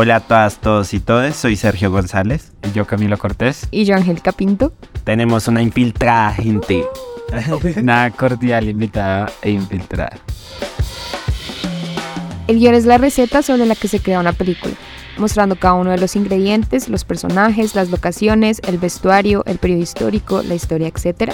Hola a todas, todos y todas, soy Sergio González. Y yo Camilo Cortés. Y yo Angélica Pinto. Tenemos una infiltrada, gente. una cordial invitada e infiltrada. El guion es la receta sobre la que se crea una película, mostrando cada uno de los ingredientes, los personajes, las locaciones, el vestuario, el periodo histórico, la historia, etc.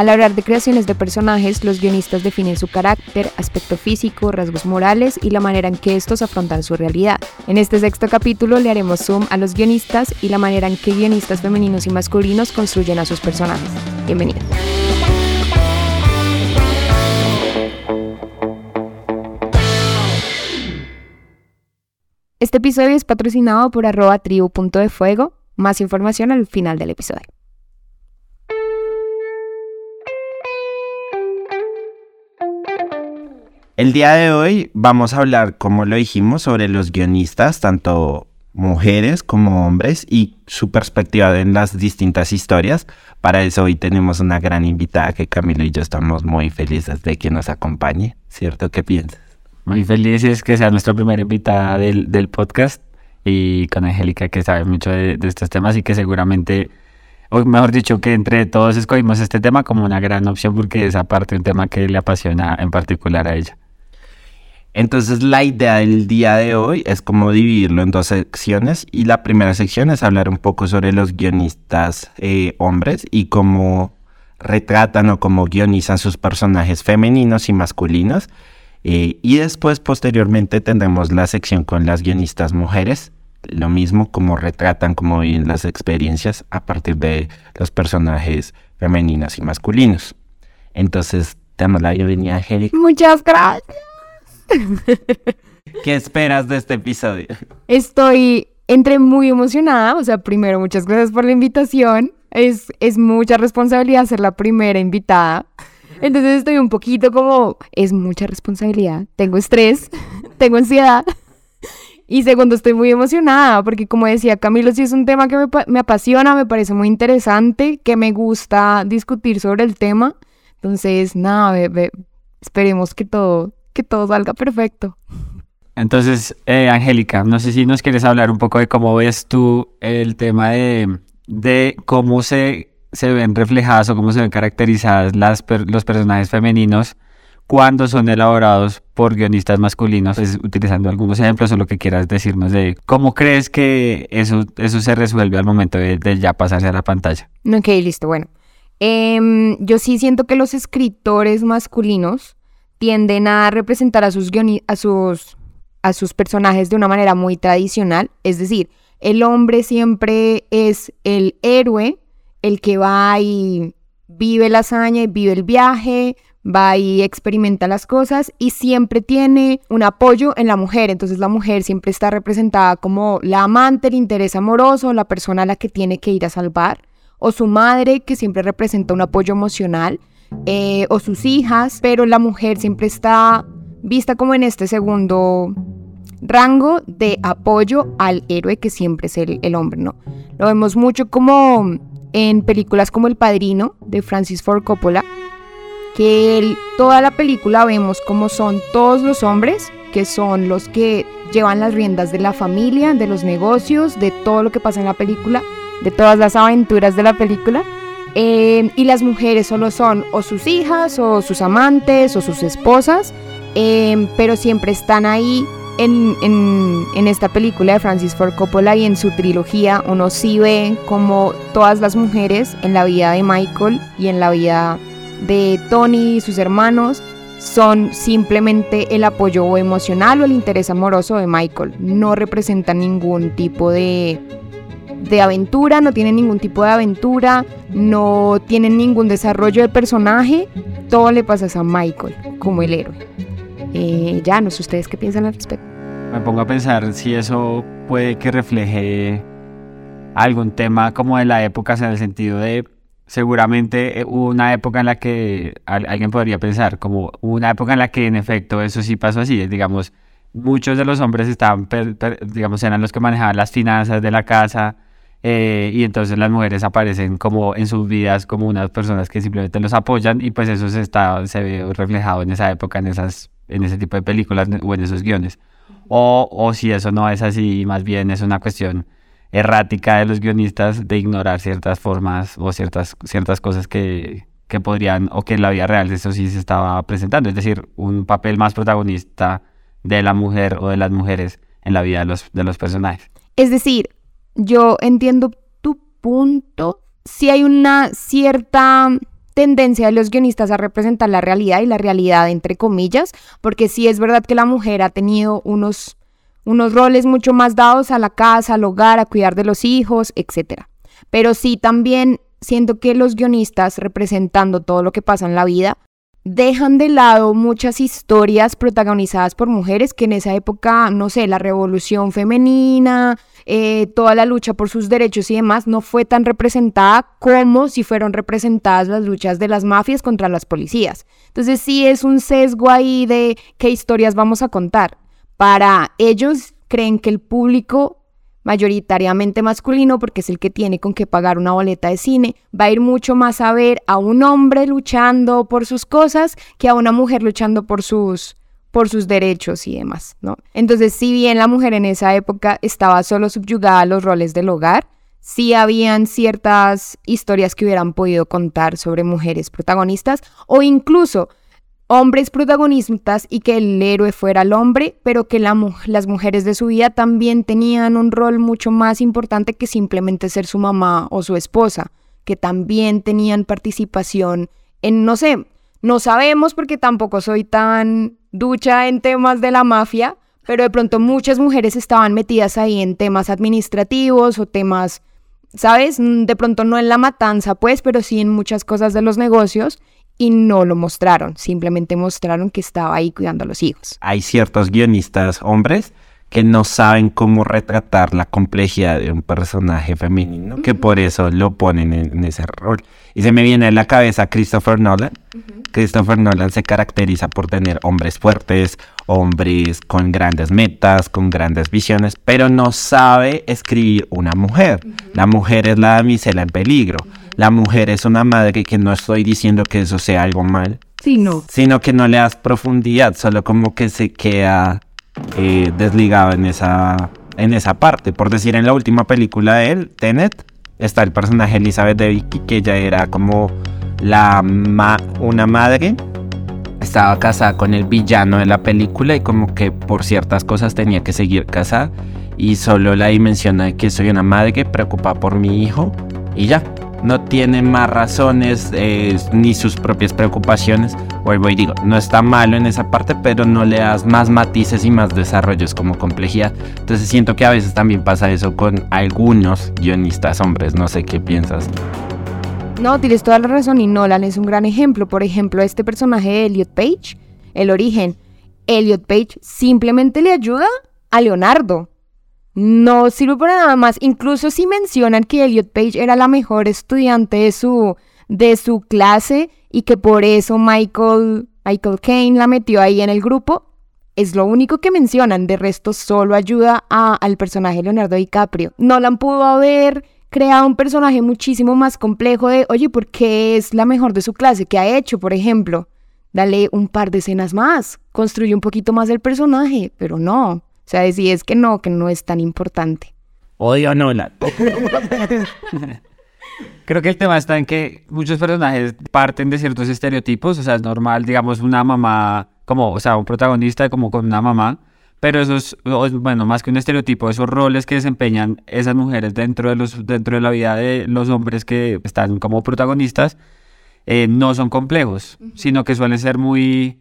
Al hablar de creaciones de personajes, los guionistas definen su carácter, aspecto físico, rasgos morales y la manera en que estos afrontan su realidad. En este sexto capítulo le haremos zoom a los guionistas y la manera en que guionistas femeninos y masculinos construyen a sus personajes. Bienvenidos. Este episodio es patrocinado por arroba tribu.defuego. Más información al final del episodio. El día de hoy vamos a hablar, como lo dijimos, sobre los guionistas, tanto mujeres como hombres, y su perspectiva en las distintas historias. Para eso hoy tenemos una gran invitada que Camilo y yo estamos muy felices de que nos acompañe, ¿cierto? ¿Qué piensas? Muy felices que sea nuestra primera invitada del, podcast y con Angélica que sabe mucho de, de estos temas y que seguramente o mejor dicho, que entre todos escogimos este tema como una gran opción porque es aparte un tema que le apasiona en particular a ella. Entonces la idea del día de hoy es como dividirlo en dos secciones y la primera sección es hablar un poco sobre los guionistas eh, hombres y cómo retratan o cómo guionizan sus personajes femeninos y masculinos. Eh, y después posteriormente tendremos la sección con las guionistas mujeres, lo mismo como retratan, como viven las experiencias a partir de los personajes femeninos y masculinos. Entonces, damos la bienvenida, Angélica. Muchas gracias. ¿Qué esperas de este episodio? Estoy entre muy emocionada, o sea, primero muchas gracias por la invitación. Es, es mucha responsabilidad ser la primera invitada. Entonces estoy un poquito como, es mucha responsabilidad, tengo estrés, tengo ansiedad. Y segundo, estoy muy emocionada porque como decía Camilo, sí es un tema que me, me apasiona, me parece muy interesante, que me gusta discutir sobre el tema. Entonces, nada, esperemos que todo que todo salga perfecto. Entonces, eh, Angélica, no sé si nos quieres hablar un poco de cómo ves tú el tema de, de cómo se, se ven reflejadas o cómo se ven caracterizadas las, los personajes femeninos cuando son elaborados por guionistas masculinos, pues, utilizando algunos ejemplos o lo que quieras decirnos de cómo crees que eso, eso se resuelve al momento de, ya pasarse a la pantalla. Ok, listo, bueno. Em, yo sí siento que los escritores masculinos tienden a representar a sus, a sus, a sus personajes de una manera muy tradicional, es decir, el hombre siempre es el héroe, el que va y vive la hazaña y vive el viaje, va y experimenta las cosas y siempre tiene un apoyo en la mujer. Entonces la mujer siempre está representada como la amante, el interés amoroso, la persona a la que tiene que ir a salvar, o su madre que siempre representa un apoyo emocional. Eh, o sus hijas, pero la mujer siempre está vista como en este segundo rango de apoyo al héroe que siempre es el, hombre, ¿no? Lo vemos mucho como en películas como El Padrino de Francis Ford Coppola, que toda la película vemos como son todos los hombres que son los que llevan las riendas de la familia, de los negocios, de todo lo que pasa en la película, de todas las aventuras de la película Em, y las mujeres solo son o sus hijas o sus amantes o sus esposas, em, pero siempre están ahí en, en, esta película de Francis Ford Coppola y en su trilogía uno sí ve como todas las mujeres en la vida de Michael y en la vida de Tony y sus hermanos son simplemente el apoyo emocional o el interés amoroso de Michael. No representan ningún tipo de de aventura, no tienen ningún tipo de aventura, no tienen ningún desarrollo de personaje, todo le pasa a Michael como el héroe. Eh, ya, no sé ustedes qué piensan al respecto. Me pongo a pensar si eso puede que refleje algún tema como de la época, en el sentido de seguramente hubo una época en la que alguien podría pensar, como una época en la que en efecto eso sí pasó así, digamos, muchos de los hombres estaban, digamos, eran los que manejaban las finanzas de la casa, eh, y entonces las mujeres aparecen como en sus vidas como unas personas que simplemente los apoyan y pues eso se, está, se ve reflejado en esa época, en, esas, en ese tipo de películas o en esos guiones. o, o si eso no es así, más bien es una cuestión errática de los guionistas de ignorar ciertas formas o ciertas, ciertas cosas que, que podrían, o que en la vida real eso sí se estaba presentando, es decir, un papel más protagonista de la mujer o de las mujeres en la vida de los, de los personajes. Es decir, yo entiendo tu punto. Si hay una cierta tendencia de los guionistas a representar la realidad y la realidad entre comillas, porque sí es verdad que la mujer ha tenido unos, unos roles mucho más dados a la casa, al hogar, a cuidar de los hijos, etc. Pero sí también siento que los guionistas representando todo lo que pasa en la vida dejan de lado muchas historias protagonizadas por mujeres que en esa época, no sé, la revolución femenina, eh, toda la lucha por sus derechos y demás no fue tan representada como si fueron representadas las luchas de las mafias contra las policías. Entonces sí es un sesgo ahí de qué historias vamos a contar. Para ellos creen que el público mayoritariamente masculino porque es el que tiene con qué pagar una boleta de cine, va a ir mucho más a ver a un hombre luchando por sus cosas que a una mujer luchando por sus por sus derechos y demás, ¿no? Entonces, si bien la mujer en esa época estaba solo subyugada a los roles del hogar, sí habían ciertas historias que hubieran podido contar sobre mujeres protagonistas o incluso hombres protagonistas y que el héroe fuera el hombre, pero que las mujeres de su vida también tenían un rol mucho más importante que simplemente ser su mamá o su esposa, que también tenían participación en, no sé, no sabemos porque tampoco soy tan ducha en temas de la mafia, pero de pronto muchas mujeres estaban metidas ahí en temas administrativos o temas, ¿sabes? De pronto no en la matanza, pues, pero sí en muchas cosas de los negocios y no lo mostraron, simplemente mostraron que estaba ahí cuidando a los hijos. Hay ciertos guionistas hombres que no saben cómo retratar la complejidad de un personaje femenino, que por eso lo ponen en, ese rol. Y se me viene a la cabeza Christopher Nolan. Christopher Nolan se caracteriza por tener hombres fuertes, hombres con grandes metas, con grandes visiones, pero no sabe escribir una mujer. La mujer es la damisela en peligro la mujer es una madre que no estoy diciendo que eso sea algo mal. Sino que no le das profundidad, solo como que se queda eh, desligado en esa, en esa parte. Por decir, en la última película de él, Tenet, está el personaje Elizabeth de Vicky, que ella era como la una madre. Estaba casada con el villano de la película y como que por ciertas cosas tenía que seguir casada. Y solo la dimensión de que soy una madre preocupada por mi hijo y ya no tiene más razones eh, ni sus propias preocupaciones. Vuelvo y digo, no está malo en esa parte, pero no le das más matices y más desarrollos como complejidad. Entonces siento que a veces también pasa eso con algunos guionistas hombres. No sé qué piensas. No, tienes toda la razón y Nolan es un gran ejemplo. Por ejemplo, este personaje de Elliot Page, el origen. Elliot Page simplemente le ayuda a Leonardo no sirve para nada más. Incluso si mencionan que Elliot Page era la mejor estudiante de su, de su clase y que por eso Michael, Michael Kane la metió ahí en el grupo, es lo único que mencionan. De resto, solo ayuda a, al personaje Leonardo DiCaprio. Nolan pudo haber creado un personaje muchísimo más complejo de, oye, ¿por qué es la mejor de su clase? ¿Qué ha hecho, por ejemplo? Dale un par de escenas más, construye un poquito más el personaje, pero no, sea, si es que no, que no es tan importante. Odio a Nolan. Creo que el tema está en que muchos personajes parten de ciertos estereotipos, o sea, es normal, digamos, una mamá, como, o sea, un protagonista como con una mamá, pero esos, bueno, más que un estereotipo, esos roles que desempeñan esas mujeres dentro de, los, dentro de la vida de los hombres que están como protagonistas, eh, no son complejos, sino que suelen ser muy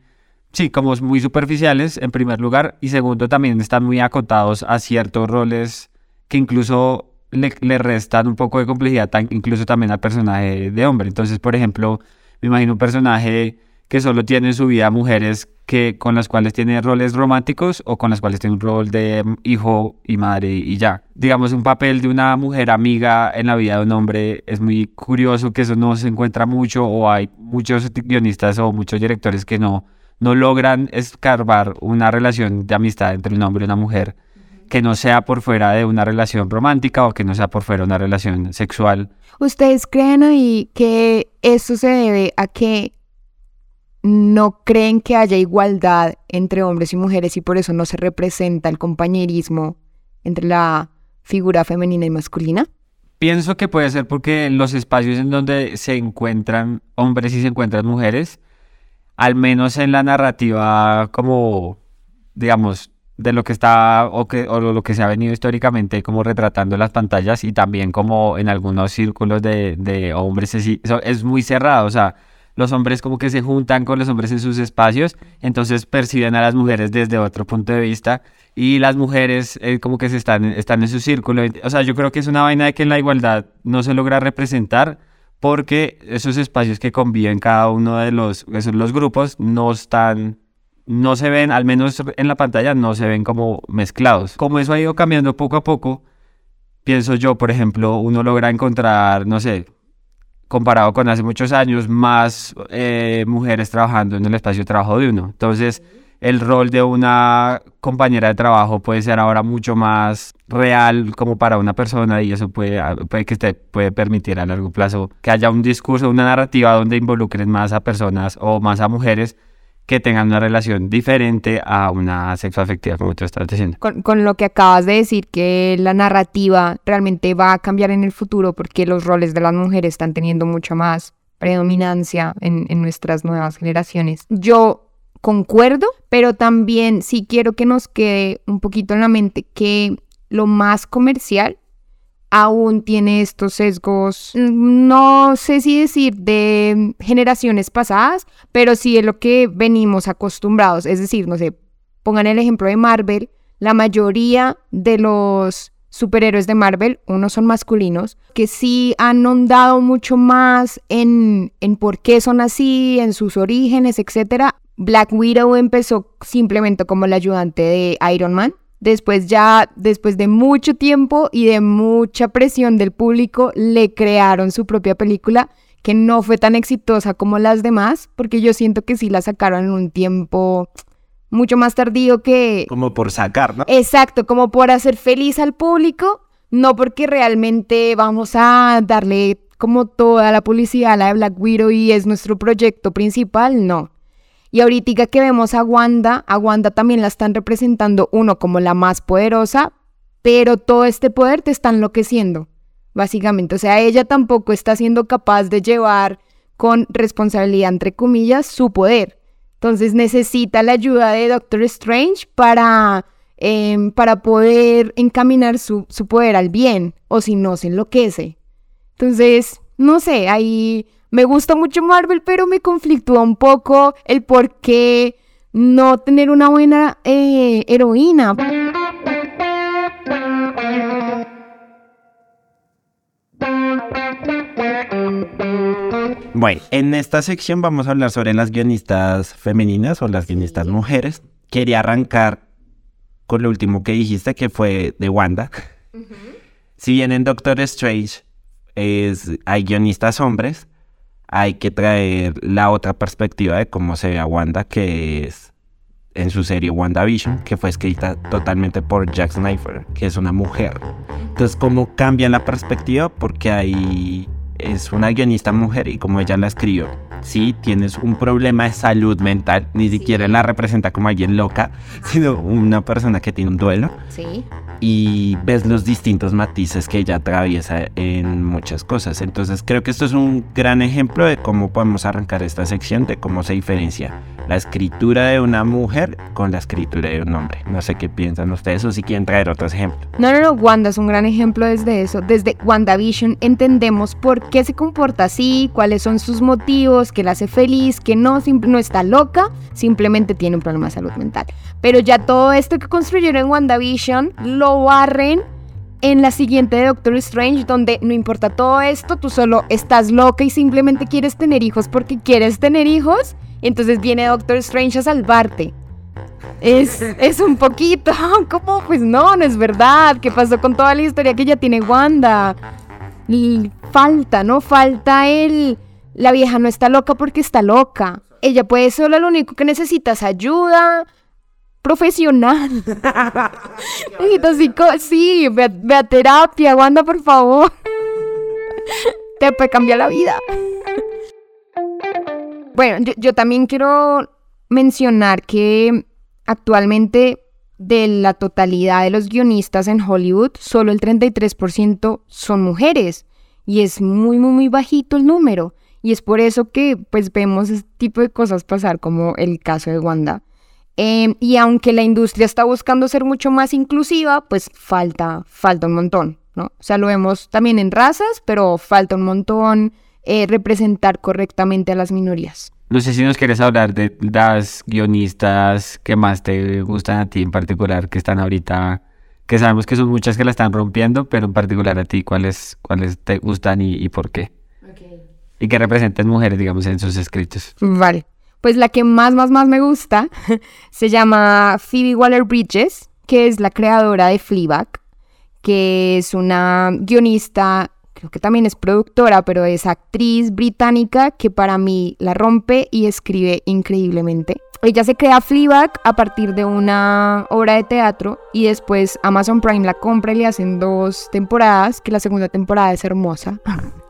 Sí, como muy superficiales en primer lugar y segundo también están muy acotados a ciertos roles que incluso le, restan un poco de complejidad, incluso también al personaje de hombre. Entonces, por ejemplo, me imagino un personaje que solo tiene en su vida mujeres que, con las cuales tiene roles románticos o con las cuales tiene un rol de hijo y madre y ya. Digamos, un papel de una mujer amiga en la vida de un hombre es muy curioso que eso no se encuentra mucho o hay muchos guionistas o muchos directores que no no logran escarbar una relación de amistad entre un hombre y una mujer que no sea por fuera de una relación romántica o que no sea por fuera de una relación sexual. ¿Ustedes creen ahí que eso se debe a que no creen que haya igualdad entre hombres y mujeres y por eso no se representa el compañerismo entre la figura femenina y masculina? Pienso que puede ser porque los espacios en donde se encuentran hombres y se encuentran mujeres, al menos en la narrativa como, digamos, de lo que está o, que, o lo que se ha venido históricamente como retratando las pantallas y también como en algunos círculos de, de hombres es, es muy cerrado, o sea, los hombres como que se juntan con los hombres en sus espacios, entonces perciben a las mujeres desde otro punto de vista y las mujeres eh, como que se están, están en su círculo. O sea, yo creo que es una vaina de que la igualdad no se logra representar porque esos espacios que conviven cada uno de los, los grupos no están no se ven, al menos en la pantalla, no se ven como mezclados. Como eso ha ido cambiando poco a poco, pienso yo, por ejemplo, uno logra encontrar, no sé, comparado con hace muchos años, más eh, mujeres trabajando en el espacio de trabajo de uno. Entonces, el rol de una compañera de trabajo puede ser ahora mucho más real como para una persona y eso puede, puede que te puede permitir a largo plazo que haya un discurso, una narrativa donde involucren más a personas o más a mujeres que tengan una relación diferente a una sexoafectiva, como tú estás diciendo. Con, con, lo que acabas de decir, que la narrativa realmente va a cambiar en el futuro porque los roles de las mujeres están teniendo mucha más predominancia en, en nuestras nuevas generaciones. Yo concuerdo, pero también sí quiero que nos quede un poquito en la mente que lo más comercial aún tiene estos sesgos, no sé si decir de generaciones pasadas, pero sí de lo que venimos acostumbrados. Es decir, no sé, pongan el ejemplo de Marvel, la mayoría de los superhéroes de Marvel, unos son masculinos, que sí han ahondado mucho más en, en por qué son así, en sus orígenes, etc. Black Widow empezó simplemente como el ayudante de Iron Man, Después ya, después de mucho tiempo y de mucha presión del público, le crearon su propia película que no fue tan exitosa como las demás, porque yo siento que sí la sacaron en un tiempo mucho más tardío que... Como por sacar, ¿no? Exacto, como por hacer feliz al público, no porque realmente vamos a darle como toda la publicidad a la de Black Widow y es nuestro proyecto principal, no. Y ahorita que vemos a Wanda, a Wanda también la están representando uno como la más poderosa, pero todo este poder te está enloqueciendo, básicamente. O sea, ella tampoco está siendo capaz de llevar con responsabilidad, entre comillas, su poder. Entonces necesita la ayuda de Doctor Strange para, em, para poder encaminar su, su poder al bien, o si no, se enloquece. Entonces, no sé, ahí me gusta mucho Marvel, pero me conflictúa un poco el por qué no tener una buena eh, heroína. Bueno, en esta sección vamos a hablar sobre las guionistas femeninas o las guionistas mujeres. Quería arrancar con lo último que dijiste, que fue de Wanda. Si bien en Doctor Strange es, hay guionistas hombres, hay que traer la otra perspectiva de cómo se ve a Wanda, que es en su serie WandaVision, que fue escrita totalmente por Jack Sniper, que es una mujer. Entonces, ¿cómo cambia la perspectiva? Porque ahí es una guionista mujer y como ella la escribió, sí, tienes un problema de salud mental, ni siquiera la representa como alguien loca, sino una persona que tiene un duelo. Sí y ves los distintos matices que ella atraviesa en muchas cosas. Entonces creo que esto es un gran ejemplo de cómo podemos arrancar esta sección, de cómo se diferencia la escritura de una mujer con la escritura de un hombre. No sé qué piensan ustedes o si quieren traer otros ejemplos. No, no, no, Wanda es un gran ejemplo desde eso. Desde WandaVision entendemos por qué se comporta así, cuáles son sus motivos, qué la hace feliz, que no, no está loca, simplemente tiene un problema de salud mental. Pero ya todo esto que construyeron en WandaVision lo barren en la siguiente de Doctor Strange, donde no importa todo esto, tú solo estás loca y simplemente quieres tener hijos porque quieres tener hijos entonces viene Doctor Strange a salvarte. Es, es un poquito, ¿cómo? Pues no, no es verdad. ¿Qué pasó con toda la historia que ya tiene Wanda? Falta, ¿no? Falta el... La vieja no está loca porque está loca. Ella puede solo, lo único que necesita es ayuda profesional. sí, ve, ve a terapia, Wanda, por favor. Te puede cambiar la vida. Bueno, yo, también quiero mencionar que actualmente de la totalidad de los guionistas en Hollywood, solo el 33% son mujeres. Y es muy, muy, muy bajito el número. Y es por eso que pues vemos este tipo de cosas pasar, como el caso de Wanda. Em, y aunque la industria está buscando ser mucho más inclusiva, pues falta, falta un montón, ¿no? O sea, lo vemos también en razas, pero falta un montón eh, representar correctamente a las minorías. No sé si nos quieres hablar de las guionistas que más te gustan a ti en particular, que están ahorita, que sabemos que son muchas que la están rompiendo, pero en particular a ti, ¿cuáles, cuáles te gustan y, y por qué? Y que representen mujeres, digamos, en sus escritos. Vale. Pues la que más, más, más me gusta se llama Phoebe Waller-Bridges, que es la creadora de Fleabag, que es una guionista, creo que también es productora, pero es actriz británica que para mí la rompe y escribe increíblemente. Ella se crea Fleabag a partir de una obra de teatro y después Amazon Prime la compra y le hacen dos temporadas, que la segunda temporada es hermosa.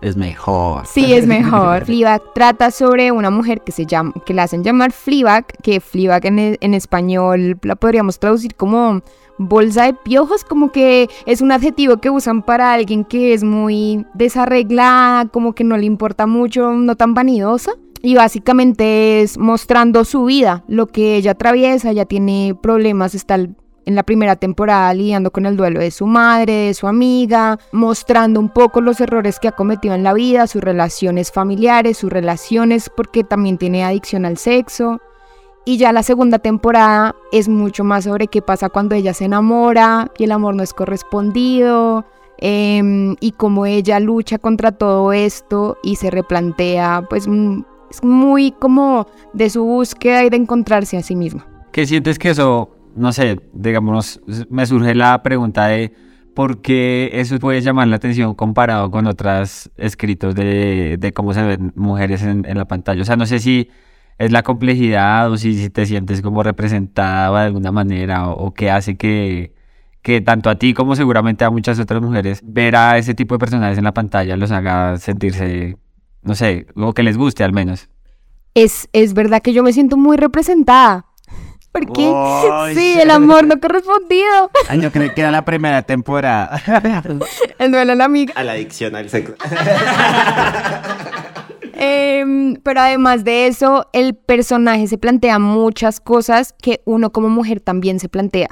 Es mejor. Sí, es mejor. Fleabag trata sobre una mujer que se llama, que la hacen llamar Fleabag, que Fleabag en, en español la podríamos traducir como bolsa de piojos, como que es un adjetivo que usan para alguien que es muy desarreglada, como que no le importa mucho, no tan vanidosa. Y básicamente es mostrando su vida, lo que ella atraviesa, ella tiene problemas, está en la primera temporada lidiando con el duelo de su madre, de su amiga, mostrando un poco los errores que ha cometido en la vida, sus relaciones familiares, sus relaciones porque también tiene adicción al sexo. Y ya la segunda temporada es mucho más sobre qué pasa cuando ella se enamora y el amor no es correspondido. em, y cómo ella lucha contra todo esto y se replantea, pues mm, es muy como de su búsqueda y de encontrarse a sí misma. ¿Qué sientes que eso, no sé, digamos, me surge la pregunta de por qué eso puede llamar la atención comparado con otros escritos de, de cómo se ven mujeres en, en la pantalla? O sea, no sé si es la complejidad o si, si te sientes como representada de alguna manera o, o qué hace que, que tanto a ti como seguramente a muchas otras mujeres ver a ese tipo de personajes en la pantalla los haga sentirse, no sé, o que les guste al menos. Es, es verdad que yo me siento muy representada. Porque Ay, sí, el amor no correspondido. Ay, yo creí que era la primera temporada. El duelo a la amiga. A la adicción al sexo. Em, pero además de eso, el personaje se plantea muchas cosas que uno como mujer también se plantea.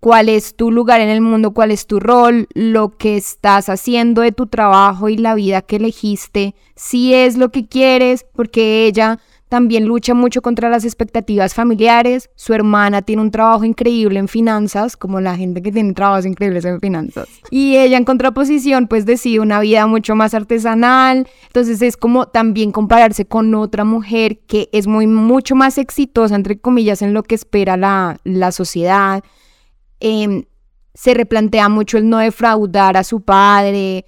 ¿Cuál es tu lugar en el mundo? ¿Cuál es tu rol? Lo que estás haciendo de tu trabajo y la vida que elegiste. Si es lo que quieres, porque ella también lucha mucho contra las expectativas familiares. Su hermana tiene un trabajo increíble en finanzas, como la gente que tiene trabajos increíbles en finanzas. Y ella en contraposición pues decide una vida mucho más artesanal. Entonces es como también compararse con otra mujer que es muy mucho más exitosa, entre comillas, en lo que espera la, la sociedad. Em, se replantea mucho el no defraudar a su padre,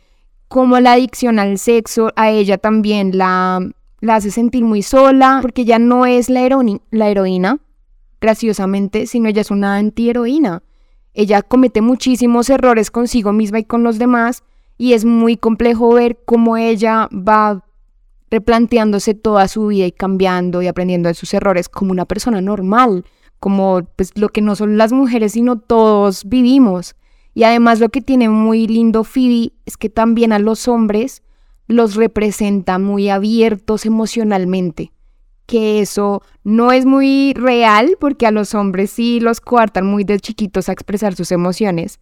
como la adicción al sexo a ella también la, la hace sentir muy sola, porque ella no es la, la heroína, graciosamente, sino ella es una antiheroína. Ella comete muchísimos errores consigo misma y con los demás, y es muy complejo ver cómo ella va replanteándose toda su vida y cambiando y aprendiendo de sus errores como una persona normal, como pues lo que no son las mujeres, sino todos vivimos. Y además lo que tiene muy lindo Phoebe es que también a los hombres los representa muy abiertos emocionalmente. Que eso no es muy real porque a los hombres sí los coartan muy de chiquitos a expresar sus emociones.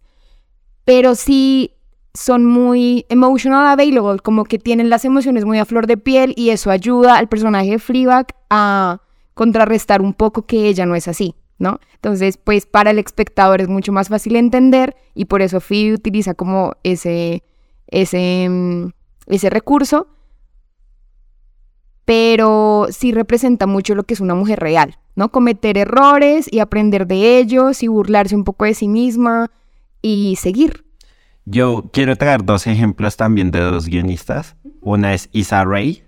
Pero sí son muy emotional available, como que tienen las emociones muy a flor de piel y eso ayuda al personaje de Fleabag a contrarrestar un poco que ella no es así, ¿no? Entonces, pues para el espectador es mucho más fácil entender y por eso Phoebe utiliza como ese, ese, mm, ese recurso, pero sí representa mucho lo que es una mujer real, ¿no? Cometer errores y aprender de ellos y burlarse un poco de sí misma y seguir. Yo quiero traer dos ejemplos también de dos guionistas. Una es Isa Rae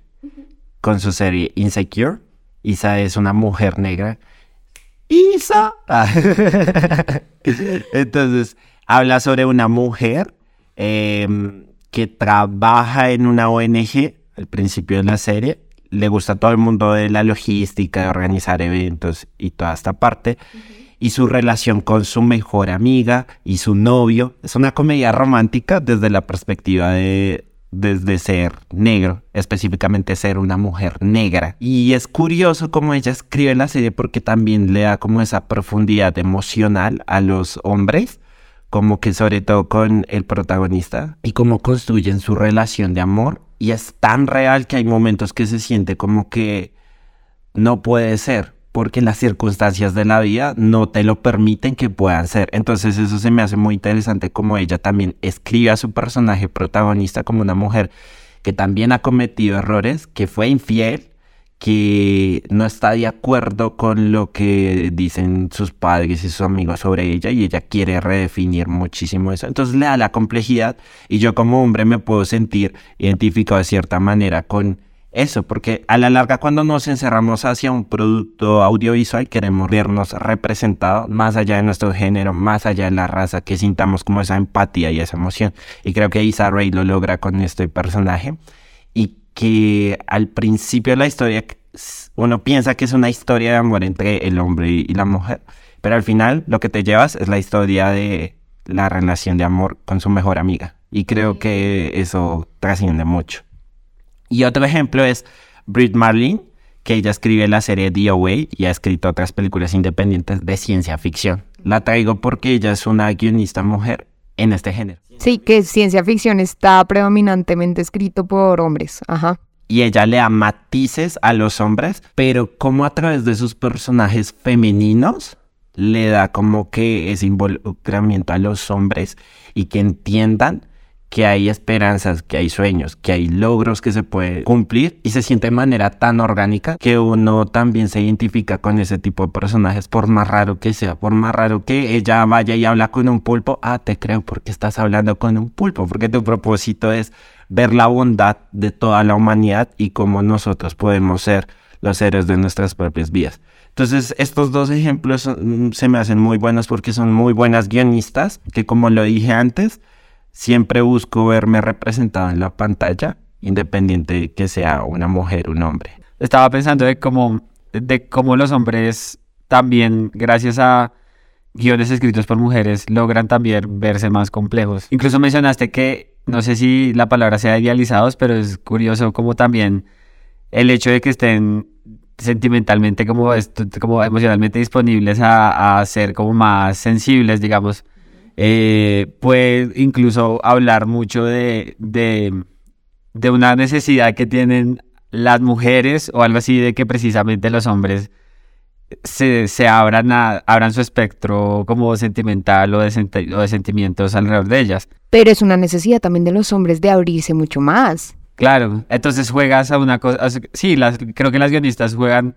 con su serie Insecure. Isa es una mujer negra. Isa. Ah. Entonces, habla sobre una mujer em, que trabaja en una ONG al principio de la serie. le gusta todo el mundo de la logística, de organizar eventos y toda esta parte. Y su relación con su mejor amiga y su novio. Es una comedia romántica desde la perspectiva de, desde ser negro, específicamente ser una mujer negra. Y es curioso cómo ella escribe la serie porque también le da como esa profundidad emocional a los hombres, como que sobre todo con el protagonista, y cómo construyen su relación de amor. Y es tan real que hay momentos que se siente como que no puede ser, porque las circunstancias de la vida no te lo permiten que puedan ser. Entonces eso se me hace muy interesante como ella también escribe a su personaje protagonista como una mujer que también ha cometido errores, que fue infiel, que no está de acuerdo con lo que dicen sus padres y sus amigos sobre ella y ella quiere redefinir muchísimo eso. Entonces le da la complejidad y yo como hombre me puedo sentir identificado de cierta manera con eso, porque a la larga cuando nos encerramos hacia un producto audiovisual queremos vernos representados más allá de nuestro género, más allá de la raza, que sintamos como esa empatía y esa emoción. Y creo que Isa Ray lo logra con este personaje que al principio de la historia uno piensa que es una historia de amor entre el hombre y la mujer, pero al final lo que te llevas es la historia de la relación de amor con su mejor amiga. Y creo que eso trasciende mucho. Y otro ejemplo es Brit Marlin, que ella escribe la serie The Away y ha escrito otras películas independientes de ciencia ficción. La traigo porque ella es una guionista mujer en este género. Sí, que ciencia ficción está predominantemente escrito por hombres. Ajá. Y ella le da matices a los hombres, pero como a través de sus personajes femeninos le da como que ese involucramiento a los hombres y que entiendan que hay esperanzas, que hay sueños, que hay logros que se pueden cumplir y se siente de manera tan orgánica que uno también se identifica con ese tipo de personajes por más raro que sea, por más raro que ella vaya y habla con un pulpo, ah, te creo porque estás hablando con un pulpo, porque tu propósito es ver la bondad de toda la humanidad y cómo nosotros podemos ser los héroes de nuestras propias vidas. Entonces, estos dos ejemplos se me hacen muy buenos porque son muy buenas guionistas, que como lo dije antes, siempre busco verme representado en la pantalla, independiente de que sea una mujer o un hombre. Estaba pensando de cómo, de cómo los hombres también, gracias a guiones escritos por mujeres, logran también verse más complejos. Incluso mencionaste que, no sé si la palabra sea idealizados, pero es curioso como también el hecho de que estén sentimentalmente como, como emocionalmente disponibles a, a ser como más sensibles, digamos, eh, puede incluso hablar mucho de, de, de, una necesidad que tienen las mujeres o algo así de que precisamente los hombres se, se abran, a, abran su espectro como sentimental o de, o de sentimientos alrededor de ellas. Pero es una necesidad también de los hombres de abrirse mucho más. Claro, entonces juegas a una cosa, sí, las, creo que las guionistas juegan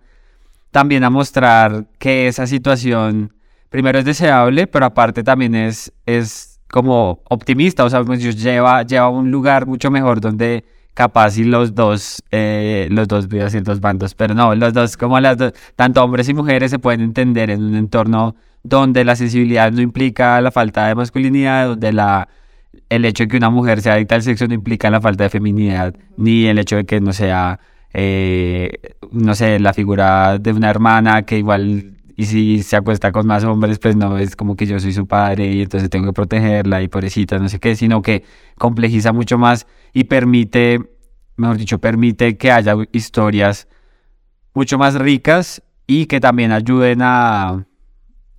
también a mostrar que esa situación primero es deseable, pero aparte también es, es como optimista, o sea, pues lleva, lleva a un lugar mucho mejor donde capaz y los dos, eh, los dos, voy a dos bandos, pero no, los dos, como las dos, tanto hombres y mujeres se pueden entender en un entorno donde la sensibilidad no implica la falta de masculinidad, donde la, el hecho de que una mujer sea adicta al sexo no implica la falta de feminidad, ni el hecho de que no sea, eh, no sé, la figura de una hermana que igual y si se acuesta con más hombres, pues no es como que yo soy su padre y entonces tengo que protegerla y pobrecita, no sé qué, sino que complejiza mucho más y permite, mejor dicho, permite que haya historias mucho más ricas y que también ayuden a,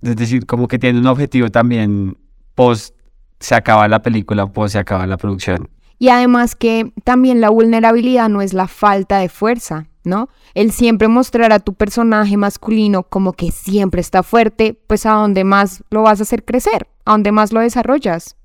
es decir, como que tiene un objetivo también post se acaba la película, post se acaba la producción. Y además que también la vulnerabilidad no es la falta de fuerza, ¿no? El siempre mostrar a tu personaje masculino como que siempre está fuerte, pues a dónde más lo vas a hacer crecer, a dónde más lo desarrollas.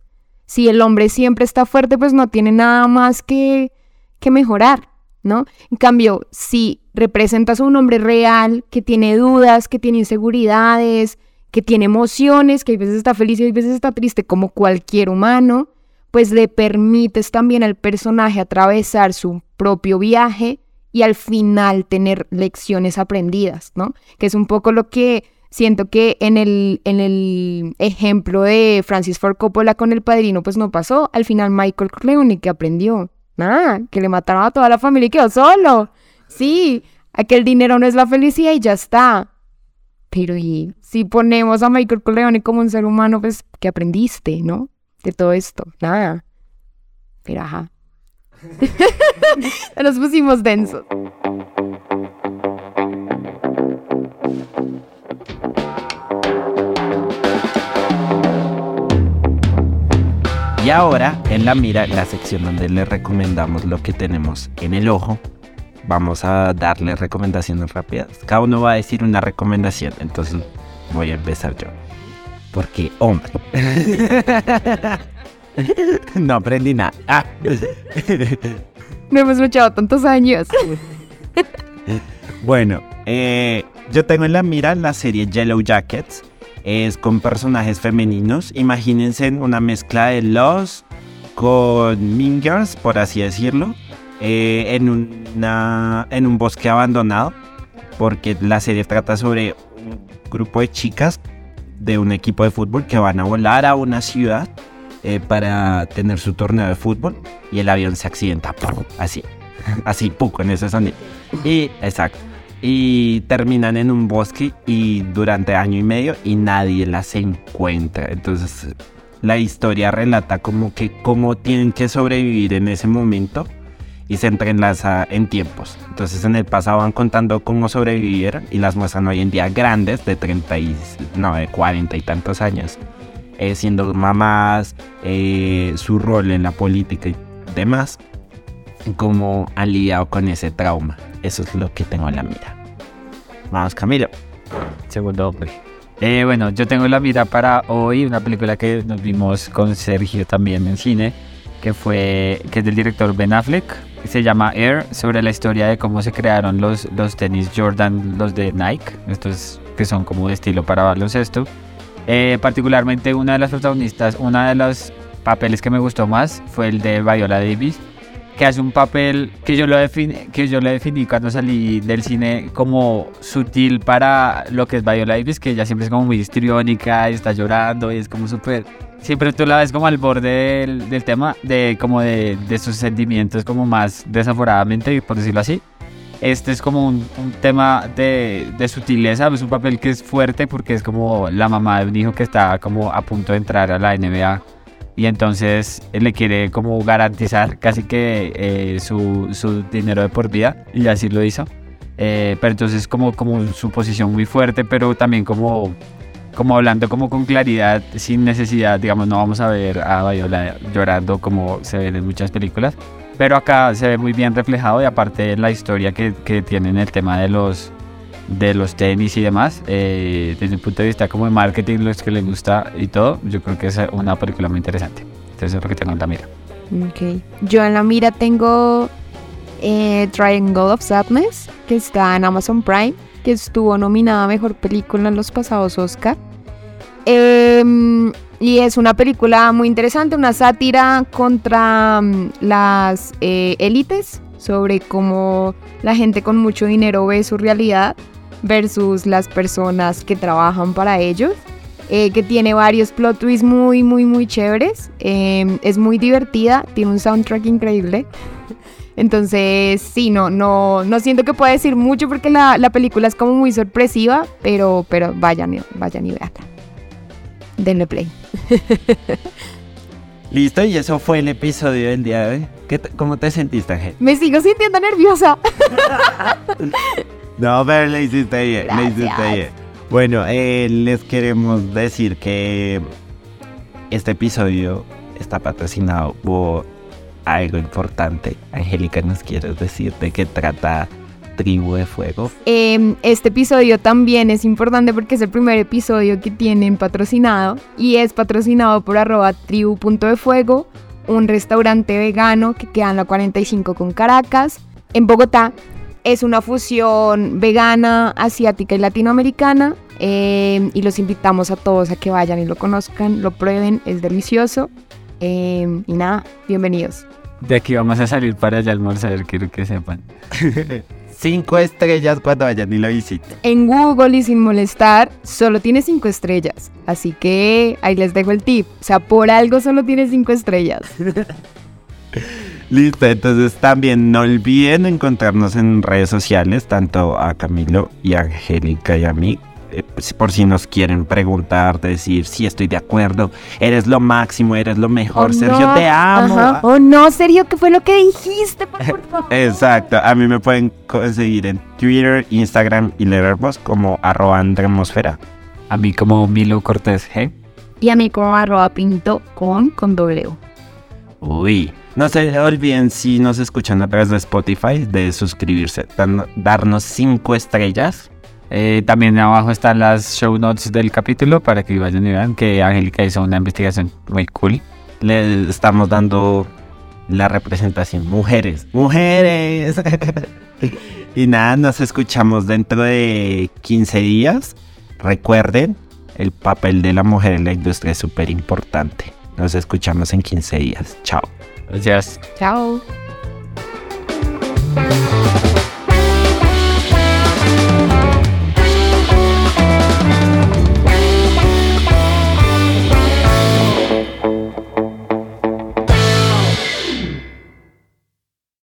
Si el hombre siempre está fuerte, pues no tiene nada más que, que mejorar, ¿no? En cambio, si representas a un hombre real, que tiene dudas, que tiene inseguridades, que tiene emociones, que a veces está feliz y a veces está triste, como cualquier humano, pues le permites también al personaje atravesar su propio viaje y al final tener lecciones aprendidas, ¿no? Que es un poco lo que siento que en el, en el ejemplo de Francis Ford Coppola con El Padrino, pues no pasó. Al final Michael Corleone, que aprendió? Nada, que le mataron a toda la familia y quedó solo. Sí, a que el dinero no es la felicidad y ya está. Pero y si ponemos a Michael Corleone como un ser humano, pues, ¿qué aprendiste, no? De todo esto, nada. Pero ajá. Nos pusimos densos. Y ahora, en la mira, la sección donde le recomendamos lo que tenemos en el ojo, vamos a darle recomendaciones rápidas. Cada uno va a decir una recomendación, entonces voy a empezar yo. Porque, hombre. no aprendí nada. Ah. No hemos luchado tantos años. bueno, eh, yo tengo en la mira la serie Yellow Jackets. Es con personajes femeninos. Imagínense una mezcla de los con Mingers, por así decirlo. Eh, en, una, en un bosque abandonado. Porque la serie trata sobre un grupo de chicas de un equipo de fútbol que van a volar a una ciudad eh, para tener su torneo de fútbol y el avión se accidenta. Así, así, poco en ese sonido. Y, exacto. Y terminan en un bosque y durante año y medio y nadie las encuentra. Entonces, la historia relata como que cómo tienen que sobrevivir en ese momento y se entrelaza en tiempos. Entonces en el pasado van contando cómo sobrevivieron y las muestran hoy en día grandes de 30 y, no, de 40 y tantos años, eh, siendo mamás, eh, su rol en la política y demás, cómo han lidiado con ese trauma. Eso es lo que tengo en la mira. Vamos Camilo. Segundo hombre. Eh, bueno, yo tengo en la mira para hoy una película que nos vimos con Sergio también en cine, que fue que es del director Ben Affleck, se llama Air, sobre la historia de cómo se crearon los, los tenis Jordan, los de Nike, estos que son como de estilo para baloncesto. Eh, particularmente una de las protagonistas, uno de los papeles que me gustó más fue el de Viola Davis, que hace un papel que yo lo defini, que yo lo definí cuando salí del cine como sutil para lo que es Viola Davis, que ella siempre es como muy histriónica y está llorando y es como súper siempre tú la ves como al borde del, del tema, de como de, de, sus sentimientos como más desaforadamente, por decirlo así. Este es como un, un tema de, de, sutileza, es un papel que es fuerte porque es como la mamá de un hijo que está como a punto de entrar a la NBA y entonces él le quiere como garantizar casi que eh, su, su, dinero de por vida y así lo hizo. Eh, pero entonces como, como su posición muy fuerte, pero también como como hablando como con claridad, sin necesidad, digamos, no vamos a ver a Viola llorando como se ven en muchas películas, pero acá se ve muy bien reflejado y aparte la historia que, que tienen el tema de los de los tenis y demás, eh, desde un punto de vista como de marketing, los que les gusta y todo, yo creo que es una película muy interesante. Entonces es lo que tengo en la mira. Ok. Yo en la mira tengo eh, Triangle of Sadness, que está en Amazon Prime, que estuvo nominada a Mejor Película en los pasados Oscar. Eh, y es una película muy interesante, una sátira contra um, las eh, élites, sobre cómo la gente con mucho dinero ve su realidad versus las personas que trabajan para ellos. Eh, que tiene varios plot twists muy, muy, muy chéveres. Eh, es muy divertida, tiene un soundtrack increíble. Entonces, sí, no, no, no siento que pueda decir mucho porque la, la película es como muy sorpresiva, pero, pero vayan, vayan y veanla. Denle play. Listo, y eso fue el episodio del día de hoy. ¿Qué te, ¿Cómo te sentiste, Ángel? Me sigo sintiendo nerviosa. no, pero le hiciste bien, le hiciste bien. Bueno, eh, les queremos decir que este episodio está patrocinado por algo importante. Angélica, ¿nos quieres decir de qué trata Tribu de Fuego? Eh, este episodio también es importante porque es el primer episodio que tienen patrocinado y es patrocinado por arroba tribu.defuego, un restaurante vegano que queda en la 45 con Caracas, en Bogotá. Es una fusión vegana, asiática y latinoamericana. Eh, y los invitamos a todos a que vayan y lo conozcan, lo prueben, es delicioso. Eh, y nada, bienvenidos. De aquí vamos a salir para allá almorzar, quiero que sepan. cinco estrellas cuando vayan y lo visiten. En Google y sin molestar, solo tiene cinco estrellas. Así que ahí les dejo el tip. O sea, por algo solo tiene cinco estrellas. Listo, entonces también no olviden encontrarnos en redes sociales, tanto a Camilo y a Angélica y a mí, por si nos quieren preguntar, decir si estoy de acuerdo, eres lo máximo, eres lo mejor, Oh, Sergio, no. te amo. Ajá. Oh, no, Sergio, ¿qué fue lo que dijiste? Por favor. Exacto, a mí me pueden conseguir en Twitter, Instagram y Letterboxd como arroba andremosfera. A mí como Milo Cortés G. Y a mí como arroba pinto con, con doble O. Uy. No se olviden si nos escuchan a través de Spotify de suscribirse, dan- darnos cinco estrellas. Eh, también abajo están las show notes del capítulo para que vayan y vean que Angélica hizo una investigación muy cool. Le estamos dando la representación. Mujeres, mujeres. y nada, nos escuchamos dentro de 15 días. Recuerden, el papel de la mujer en la industria es súper importante. Nos escuchamos en 15 días. Chao. Gracias. Chao.